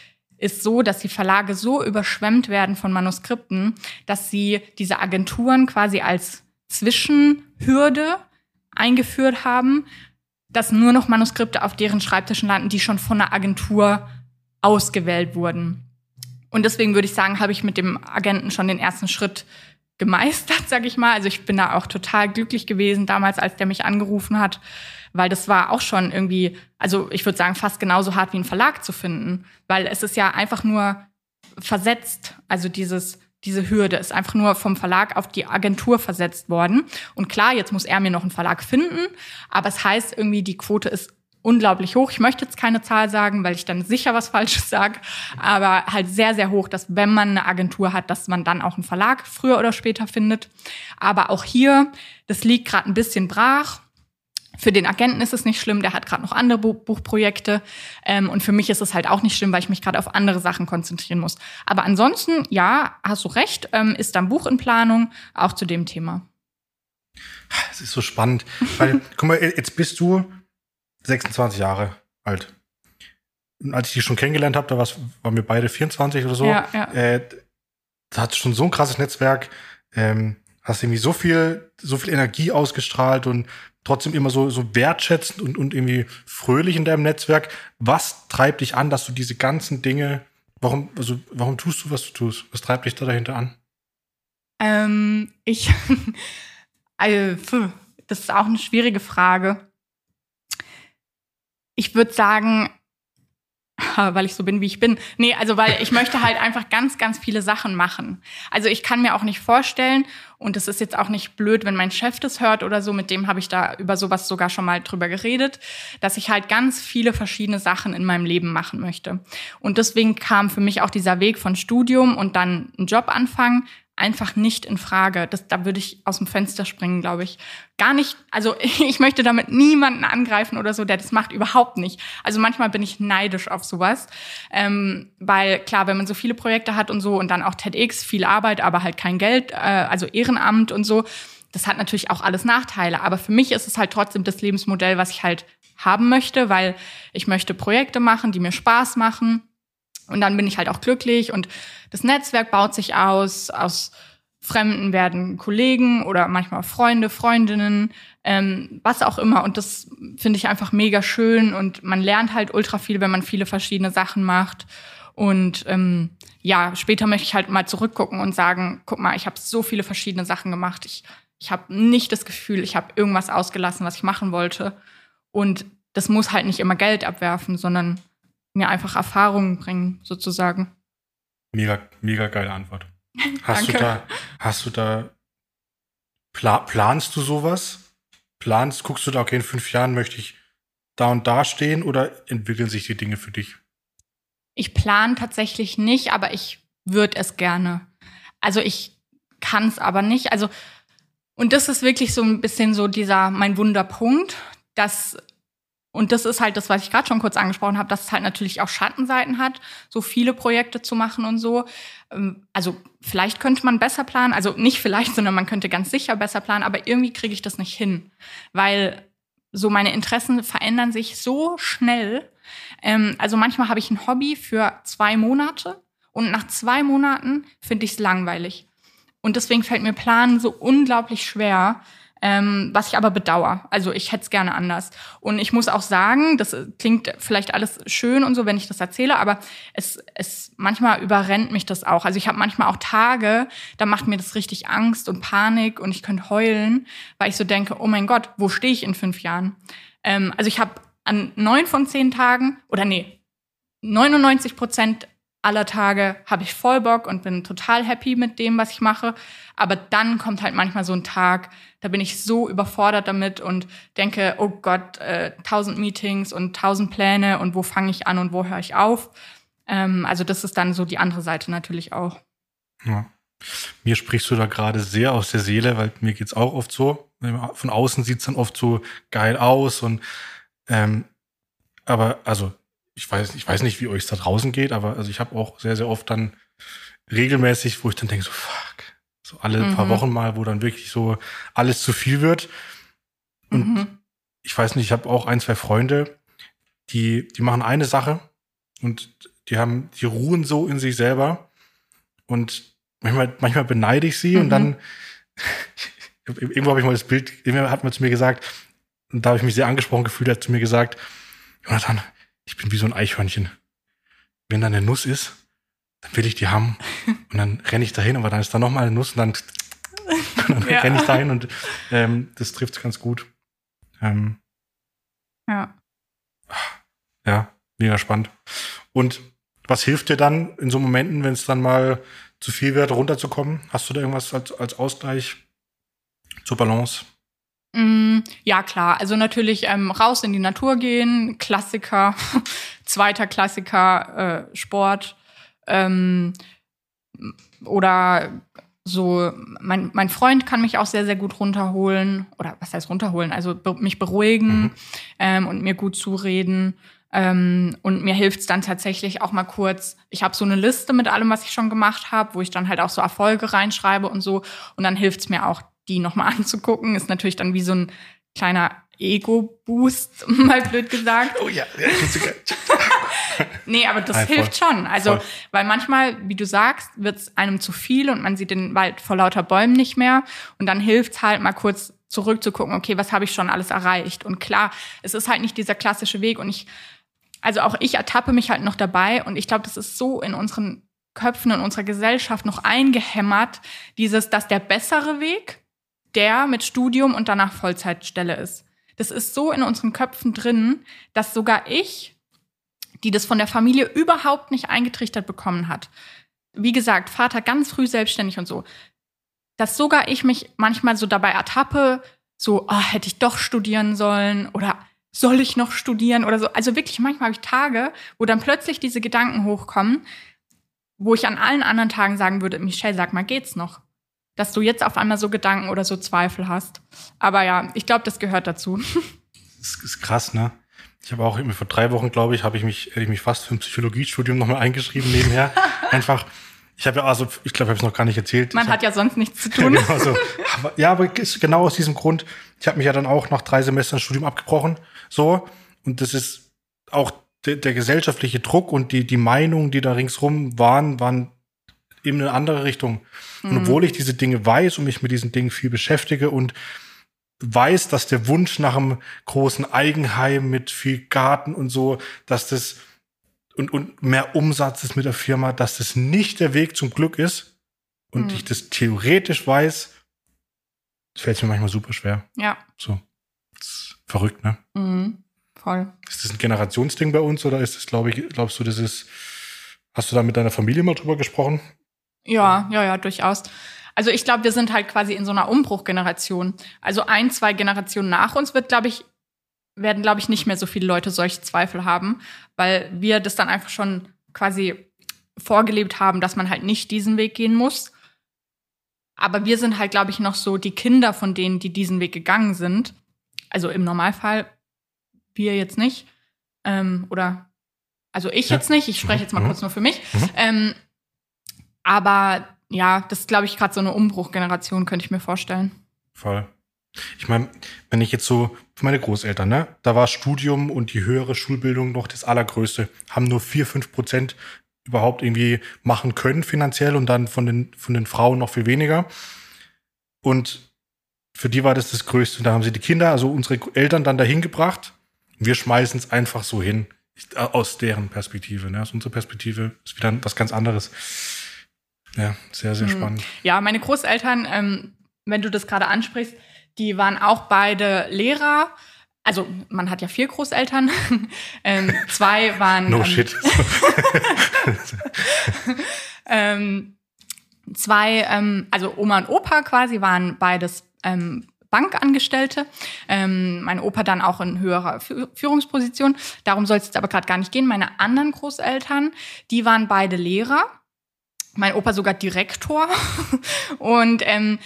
ist so, dass die Verlage so überschwemmt werden von Manuskripten, dass sie diese Agenturen quasi als Zwischenhürde eingeführt haben, dass nur noch Manuskripte auf deren Schreibtischen landen, die schon von einer Agentur ausgewählt wurden. Und deswegen würde ich sagen, habe ich mit dem Agenten schon den ersten Schritt gemeistert, <laughs> sag ich mal. Also ich bin da auch total glücklich gewesen damals, als der mich angerufen hat, weil das war auch schon irgendwie, also ich würde sagen, fast genauso hart wie ein Verlag zu finden, weil es ist ja einfach nur versetzt, also dieses diese Hürde ist einfach nur vom Verlag auf die Agentur versetzt worden. Und klar, jetzt muss er mir noch einen Verlag finden, aber es heißt irgendwie, die Quote ist unglaublich hoch. Ich möchte jetzt keine Zahl sagen, weil ich dann sicher was <laughs> Falsches sage, aber halt sehr, sehr hoch, dass wenn man eine Agentur hat, dass man dann auch einen Verlag früher oder später findet. Aber auch hier, das liegt gerade ein bisschen brach Für den Agenten ist es nicht schlimm, der hat gerade noch andere Buchprojekte. Ähm, und für mich ist es halt auch nicht schlimm, weil ich mich gerade auf andere Sachen konzentrieren muss. Aber ansonsten, ja, hast du recht, ähm, ist dann Buch in Planung, auch zu dem Thema. Es ist so spannend, weil, <laughs> guck mal, jetzt bist du 26 Jahre alt. Und als ich dich schon kennengelernt habe, da waren wir beide 24 oder so. Ja, ja. Äh, da hat schon so ein krasses Netzwerk. Ähm, hast irgendwie so viel, so viel Energie ausgestrahlt und trotzdem immer so, so wertschätzend und, und irgendwie fröhlich in deinem Netzwerk. Was treibt dich an, dass du diese ganzen Dinge, warum, also, warum tust du, was du tust? Was treibt dich da dahinter an? Ähm, ich, <laughs> also, das ist auch eine schwierige Frage. Ich würde sagen, <laughs> weil ich so bin, wie ich bin. Nee, also weil ich möchte halt einfach ganz, ganz viele Sachen machen. Also ich kann mir auch nicht vorstellen, und es ist jetzt auch nicht blöd, wenn mein Chef das hört oder so, mit dem habe ich da über sowas sogar schon mal drüber geredet, dass ich halt ganz viele verschiedene Sachen in meinem Leben machen möchte. Und deswegen kam für mich auch dieser Weg von Studium und dann einen Job anfangen, einfach nicht in Frage. Das, da würde ich aus dem Fenster springen, glaube ich. Gar nicht, also <laughs> ich möchte damit niemanden angreifen oder so, der das macht, überhaupt nicht. Also manchmal bin ich neidisch auf sowas. Ähm, weil klar, wenn man so viele Projekte hat und so und dann auch TEDx, viel Arbeit, aber halt kein Geld, äh, also Ehrenamt und so, das hat natürlich auch alles Nachteile. Aber für mich ist es halt trotzdem das Lebensmodell, was ich halt haben möchte, weil ich möchte Projekte machen, die mir Spaß machen und dann bin ich halt auch glücklich und das Netzwerk baut sich aus. Aus Fremden werden Kollegen oder manchmal Freunde, Freundinnen, ähm, was auch immer. Und das finde ich einfach mega schön und man lernt halt ultra viel, wenn man viele verschiedene Sachen macht. Und ähm, ja, später möchte ich halt mal zurückgucken und sagen, guck mal, ich habe so viele verschiedene Sachen gemacht. Ich, ich habe nicht das Gefühl, ich habe irgendwas ausgelassen, was ich machen wollte. Und das muss halt nicht immer Geld abwerfen, sondern mir einfach Erfahrungen bringen, sozusagen. Mega, mega geile Antwort. <laughs> Hast du da, hast du da, pla planst du sowas? Planst, guckst du da, okay, in fünf Jahren möchte ich da und da stehen oder entwickeln sich die Dinge für dich? Ich plane tatsächlich nicht, aber ich würde es gerne. Also ich kann es aber nicht. Also, und das ist wirklich so ein bisschen so dieser, mein Wunderpunkt, dass und das ist halt das, was ich gerade schon kurz angesprochen habe, dass es halt natürlich auch Schattenseiten hat, so viele Projekte zu machen und so. Ähm, also vielleicht könnte man besser planen, also nicht vielleicht, <laughs> sondern man könnte ganz sicher besser planen, aber irgendwie kriege ich das nicht hin, weil so meine Interessen verändern sich so schnell. Ähm, also manchmal habe ich ein Hobby für zwei Monate und nach zwei Monaten finde ich es langweilig. Und deswegen fällt mir Planen so unglaublich schwer ähm, was ich aber bedauere. Also ich hätte es gerne anders. Und ich muss auch sagen, das klingt vielleicht alles schön und so, wenn ich das erzähle, aber es, es manchmal überrennt mich das auch. Also ich habe manchmal auch Tage, da macht mir das richtig Angst und Panik und ich könnte heulen, weil ich so denke, oh mein Gott, wo stehe ich in fünf Jahren? Ähm, also ich habe an neun von zehn Tagen, oder nee, 99 Prozent aller Tage habe ich voll Bock und bin total happy mit dem, was ich mache. Aber dann kommt halt manchmal so ein Tag, da bin ich so überfordert damit und denke, oh Gott, äh, tausend Meetings und tausend Pläne und wo fange ich an und wo höre ich auf. Ähm, also das ist dann so die andere Seite natürlich auch. Ja. Mir sprichst du da gerade sehr aus der Seele, weil mir geht's auch oft so. Von außen sieht's dann oft so geil aus und ähm, aber also ich weiß, ich weiß nicht, wie euch da draußen geht, aber also ich habe auch sehr, sehr oft dann regelmäßig, wo ich dann denke, so fuck, so alle mhm. paar Wochen mal, wo dann wirklich so alles zu viel wird. Und mhm. ich weiß nicht, ich habe auch ein, zwei Freunde, die, die machen eine Sache und die haben, die ruhen so in sich selber. Und manchmal, manchmal beneide ich sie mhm. und dann <laughs> irgendwo habe ich mal das Bild, irgendwer hat mal zu mir gesagt, und da habe ich mich sehr angesprochen gefühlt, hat zu mir gesagt, Jonathan, ich bin wie so ein Eichhörnchen. Wenn da eine Nuss ist, dann will ich die haben. <laughs> Und dann renne ich dahin, aber dann ist da noch mal eine Nuss und dann, und <laughs> dann ja. renne ich dahin und ähm, das trifft ganz gut. Ähm, ja. Ja, mega spannend. Und was hilft dir dann in so Momenten, wenn es dann mal zu viel wird, runterzukommen? Hast du da irgendwas als, als Ausgleich zur Balance? Mm, ja, klar. Also natürlich ähm, raus in die Natur gehen, Klassiker, <laughs> zweiter Klassiker, äh, Sport ähm, oder so, mein, mein Freund kann mich auch sehr, sehr gut runterholen. Oder was heißt runterholen? Also be mich beruhigen mhm. ähm, und mir gut zureden. Ähm, und mir hilft es dann tatsächlich auch mal kurz. Ich habe so eine Liste mit allem, was ich schon gemacht habe, wo ich dann halt auch so Erfolge reinschreibe und so. Und dann hilft es mir auch, die nochmal <laughs> anzugucken. Ist natürlich dann wie so ein kleiner Ego-Boost, <laughs> mal blöd gesagt. Oh ja, ja <laughs> nee, aber das Nein, hilft schon. Also, voll. weil manchmal, wie du sagst, wird es einem zu viel und man sieht den Wald vor lauter Bäumen nicht mehr. Und dann hilft es halt mal kurz zurückzugucken, okay, was habe ich schon alles erreicht? Und klar, es ist halt nicht dieser klassische Weg. Und ich, also auch ich ertappe mich halt noch dabei. Und ich glaube, das ist so in unseren Köpfen, in unserer Gesellschaft noch eingehämmert, dieses, dass der bessere Weg der mit Studium und danach Vollzeitstelle ist. Das ist so in unseren Köpfen drin, dass sogar ich die das von der Familie überhaupt nicht eingetrichtert bekommen hat. Wie gesagt, Vater ganz früh selbstständig und so. Dass sogar ich mich manchmal so dabei ertappe, so, oh, hätte ich doch studieren sollen oder soll ich noch studieren oder so. Also wirklich, manchmal habe ich Tage, wo dann plötzlich diese Gedanken hochkommen, wo ich an allen anderen Tagen sagen würde, Michelle, sag mal, geht's noch? Dass du jetzt auf einmal so Gedanken oder so Zweifel hast. Aber ja, ich glaube, das gehört dazu. <laughs> Das ist krass, ne? Ich habe auch vor drei Wochen, glaube ich, habe ich mich, hätte ich mich fast für ein Psychologiestudium nochmal eingeschrieben nebenher. <laughs> Einfach, ich habe ja, also ich glaube, ich habe es noch gar nicht erzählt. Man ich hat ja sonst nichts zu tun. <laughs> genau so. aber, ja, aber genau aus diesem Grund. Ich habe mich ja dann auch nach drei Semestern Studium abgebrochen. So. Und das ist auch der, der gesellschaftliche Druck und die, die Meinungen, die da ringsrum waren, waren eben eine andere Richtung. Mhm. Und obwohl ich diese Dinge weiß und mich mit diesen Dingen viel beschäftige und weiß, dass der Wunsch nach einem großen Eigenheim mit viel Garten und so, dass das und, und mehr Umsatz ist mit der Firma, dass das nicht der Weg zum Glück ist und mhm. ich das theoretisch weiß, fällt mir manchmal super schwer. Ja. So. verrückt, ne? Mhm. Voll. Ist das ein Generationsding bei uns oder ist das, glaube ich, glaubst du, das ist, hast du da mit deiner Familie mal drüber gesprochen? Ja, ja, ja, durchaus. Also ich glaube, wir sind halt quasi in so einer Umbruchgeneration. Also ein, zwei Generationen nach uns wird, glaube ich, werden, glaube ich, nicht mehr so viele Leute solche Zweifel haben, weil wir das dann einfach schon quasi vorgelebt haben, dass man halt nicht diesen Weg gehen muss. Aber wir sind halt, glaube ich, noch so die Kinder von denen, die diesen Weg gegangen sind. Also im Normalfall wir jetzt nicht. Ähm, oder also ich ja. jetzt nicht. Ich spreche jetzt mal mhm. kurz nur für mich. Mhm. Ähm, aber ja, das ist, glaube ich, gerade so eine Umbruchgeneration, könnte ich mir vorstellen. Voll. Ich meine, wenn ich jetzt so, für meine Großeltern, ne, da war Studium und die höhere Schulbildung noch das Allergrößte, haben nur vier, fünf Prozent überhaupt irgendwie machen können finanziell und dann von den, von den Frauen noch viel weniger. Und für die war das das Größte. Und da haben sie die Kinder, also unsere Eltern dann dahin gebracht. Wir schmeißen es einfach so hin. Aus deren Perspektive. Ne? Aus unserer Perspektive ist wieder was ganz anderes. Ja, sehr, sehr hm. spannend. Ja, meine Großeltern, ähm, wenn du das gerade ansprichst, die waren auch beide Lehrer. Also man hat ja vier Großeltern. <laughs> ähm, zwei waren. No ähm, shit. <laughs> ähm, zwei, ähm, also Oma und Opa quasi waren beides ähm, Bankangestellte. Ähm, mein Opa dann auch in höherer Führungsposition. Darum soll es jetzt aber gerade gar nicht gehen. Meine anderen Großeltern, die waren beide Lehrer mein Opa sogar Direktor. <laughs> Und ähm,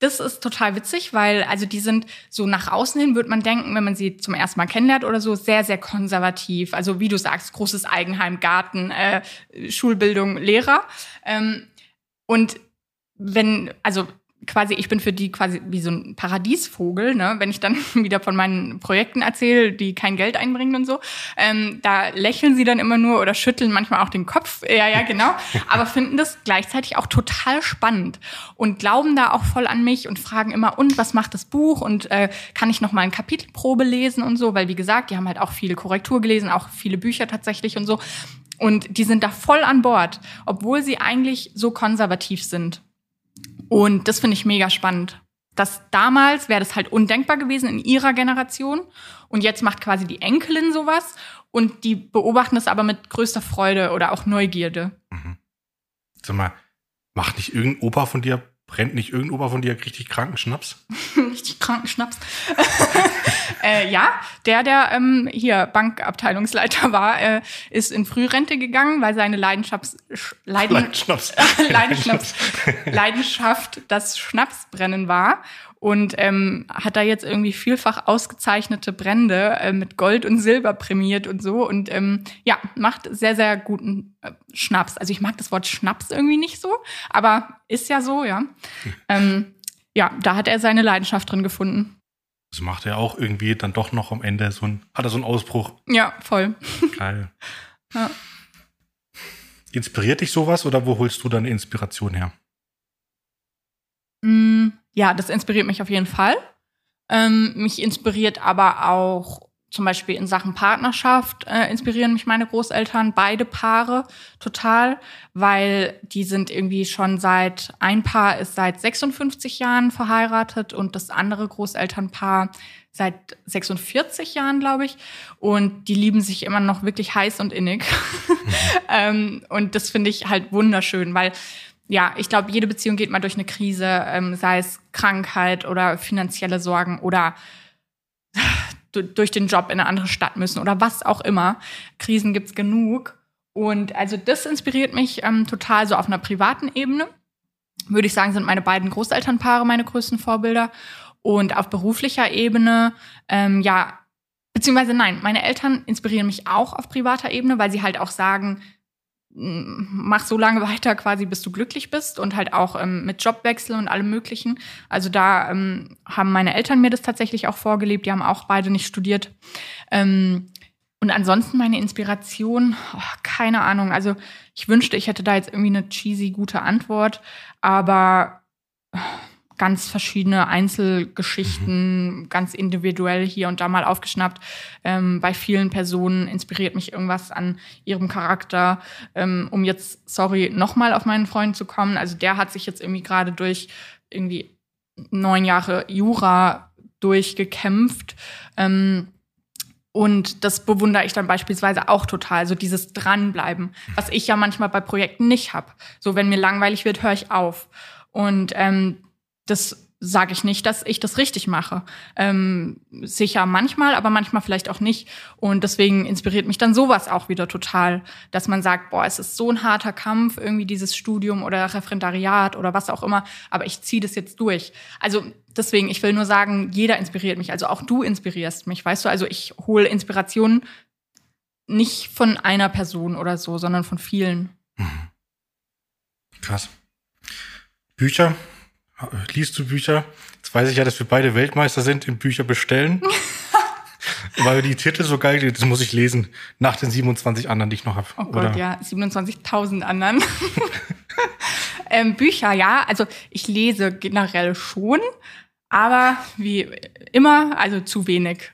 das ist total witzig, weil also die sind so nach außen hin, würde man denken, wenn man sie zum ersten Mal kennenlernt oder so, sehr, sehr konservativ. Also wie du sagst, großes Eigenheim, Garten, äh, Schulbildung, Lehrer. Ähm, und wenn, also quasi, ich bin für die quasi wie so ein Paradiesvogel, ne? wenn ich dann <laughs> wieder von meinen Projekten erzähle, die kein Geld einbringen und so. Ähm, da lächeln sie dann immer nur oder schütteln manchmal auch den Kopf. Ja, ja, genau. <laughs> Aber finden das gleichzeitig auch total spannend und glauben da auch voll an mich und fragen immer, und was macht das Buch und äh, kann ich noch mal ein Kapitelprobe lesen und so, weil wie gesagt, die haben halt auch viele Korrektur gelesen, auch viele Bücher tatsächlich und so. Und die sind da voll an Bord, obwohl sie eigentlich so konservativ sind. Und das finde ich mega spannend. Das damals wäre das halt undenkbar gewesen in ihrer Generation. Und jetzt macht quasi die Enkelin sowas. Und die beobachten das aber mit größter Freude oder auch Neugierde. Mhm. Sag mal, macht nicht irgendein Opa von dir brennt nicht irgendein Opa von dir richtig kranken Schnaps? <laughs> richtig kranken Schnaps. <laughs> äh, ja, der, der ähm, hier Bankabteilungsleiter <laughs> war, äh, ist in Frührente gegangen, weil seine Leidenschafts Leiden Leidenschaft. Leidenschaft, Leidenschaft das Schnapsbrennen war und ähm, hat da jetzt irgendwie vielfach ausgezeichnete Brände äh, mit Gold und Silber prämiert und so und ähm, ja, macht sehr, sehr guten äh, Schnaps. Also ich mag das Wort Schnaps irgendwie nicht so, aber ist ja so, ja. <laughs> Ähm, ja, da hat er seine Leidenschaft drin gefunden. Das macht er auch irgendwie dann doch noch am Ende so ein, hat er so einen Ausbruch. Ja, voll. <laughs> Geil. Ja. Inspiriert dich sowas oder wo holst du deine Inspiration her? Mm, ja, das inspiriert mich auf jeden Fall. Ähm, mich inspiriert aber auch zum Beispiel in Sachen Partnerschaft äh, inspirieren mich meine Großeltern, beide Paare total, weil die sind irgendwie schon seit, ein Paar ist seit 56 Jahren verheiratet und das andere Großelternpaar seit 46 Jahren, glaube ich. Und die lieben sich immer noch wirklich heiß und innig. <laughs> ähm, und das finde ich halt wunderschön, weil ja, ich glaube, jede Beziehung geht mal durch eine Krise, ähm, sei es Krankheit oder finanzielle Sorgen oder durch den Job in eine andere Stadt müssen oder was auch immer. Krisen gibt's genug. Und also das inspiriert mich ähm, total so auf einer privaten Ebene. Würde ich sagen, sind meine beiden Großelternpaare meine größten Vorbilder. Und auf beruflicher Ebene, ähm, ja, beziehungsweise nein, meine Eltern inspirieren mich auch auf privater Ebene, weil sie halt auch sagen, mach so lange weiter quasi, bis du glücklich bist und halt auch ähm, mit Jobwechsel und allem Möglichen. Also da ähm, haben meine Eltern mir das tatsächlich auch vorgelebt. Die haben auch beide nicht studiert. Ähm, und ansonsten meine Inspiration, oh, keine Ahnung. Also ich wünschte, ich hätte da jetzt irgendwie eine cheesy gute Antwort, aber ganz verschiedene Einzelgeschichten, mhm. ganz individuell hier und da mal aufgeschnappt. Ähm, bei vielen Personen inspiriert mich irgendwas an ihrem Charakter. Ähm, um jetzt, sorry, nochmal auf meinen Freund zu kommen. Also der hat sich jetzt irgendwie gerade durch irgendwie neun Jahre Jura durchgekämpft. Ähm, und das bewundere ich dann beispielsweise auch total, so dieses Dranbleiben, was ich ja manchmal bei Projekten nicht habe. So, wenn mir langweilig wird, höre ich auf. Und ähm, das sage ich nicht, dass ich das richtig mache. Ähm, sicher manchmal, aber manchmal vielleicht auch nicht. Und deswegen inspiriert mich dann sowas auch wieder total, dass man sagt, boah, es ist so ein harter Kampf, irgendwie dieses Studium oder Referendariat oder was auch immer, aber ich ziehe das jetzt durch. Also deswegen, ich will nur sagen, jeder inspiriert mich. Also auch du inspirierst mich, weißt du? Also ich hole Inspirationen nicht von einer Person oder so, sondern von vielen. Mhm. Krass. Bücher, liest du Bücher? Jetzt weiß ich ja, dass wir beide Weltmeister sind im Bücher bestellen. <laughs> Weil die Titel so geil sind, das muss ich lesen. Nach den 27 anderen, die ich noch habe. Oh Gott, Oder? ja, 27.000 anderen. <laughs> ähm, Bücher, ja, also ich lese generell schon, aber wie immer, also zu wenig.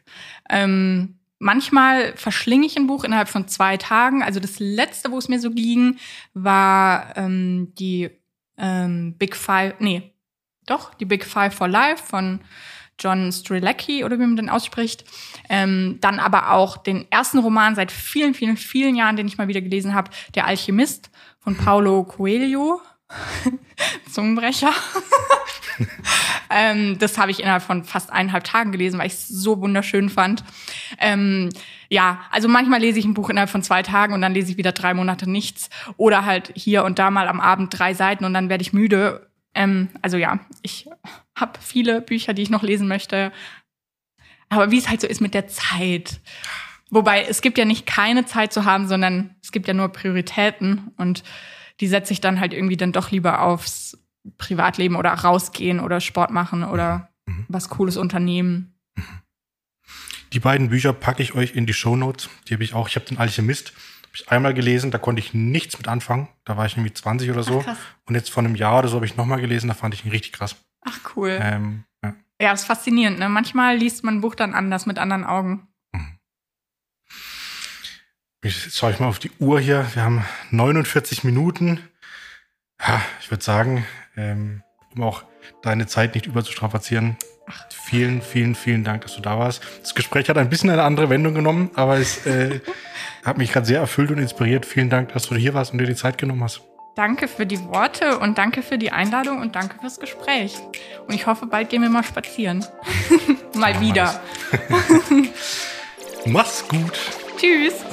Ähm, manchmal verschlinge ich ein Buch innerhalb von zwei Tagen. Also das letzte, wo es mir so ging, war ähm, die ähm, Big Five, nee, doch, die Big Five for Life von John Strilecki oder wie man den ausspricht. Ähm, dann aber auch den ersten Roman seit vielen, vielen, vielen Jahren, den ich mal wieder gelesen habe, Der Alchemist von Paulo Coelho. <laughs> Zungenbrecher. <laughs> ähm, das habe ich innerhalb von fast eineinhalb Tagen gelesen, weil ich es so wunderschön fand. Ähm, ja, also manchmal lese ich ein Buch innerhalb von zwei Tagen und dann lese ich wieder drei Monate nichts. Oder halt hier und da mal am Abend drei Seiten und dann werde ich müde ähm, also ja, ich habe viele Bücher, die ich noch lesen möchte. Aber wie es halt so ist mit der Zeit. Wobei es gibt ja nicht keine Zeit zu haben, sondern es gibt ja nur Prioritäten und die setze ich dann halt irgendwie dann doch lieber aufs Privatleben oder rausgehen oder Sport machen oder mhm. was Cooles unternehmen. Die beiden Bücher packe ich euch in die Show Notes. Die habe ich auch. Ich habe den Alchemist ich einmal gelesen, da konnte ich nichts mit anfangen. Da war ich irgendwie 20 oder so. Ach, und jetzt vor einem Jahr oder so habe ich nochmal gelesen, da fand ich ihn richtig krass. Ach, cool. Ähm, ja. ja, das ist faszinierend. Ne? Manchmal liest man ein Buch dann anders mit anderen Augen. Mhm. Jetzt schaue ich mal auf die Uhr hier. Wir haben 49 Minuten. Ja, ich würde sagen, ähm, um auch deine Zeit nicht überzustrapazieren, Ach. Vielen, vielen, vielen Dank, dass du da warst. Das Gespräch hat ein bisschen eine andere Wendung genommen, aber es äh, <laughs> hat mich gerade sehr erfüllt und inspiriert. Vielen Dank, dass du hier warst und dir die Zeit genommen hast. Danke für die Worte und danke für die Einladung und danke fürs Gespräch. Und ich hoffe, bald gehen wir mal spazieren. <laughs> mal wieder. <laughs> Mach's gut. Tschüss.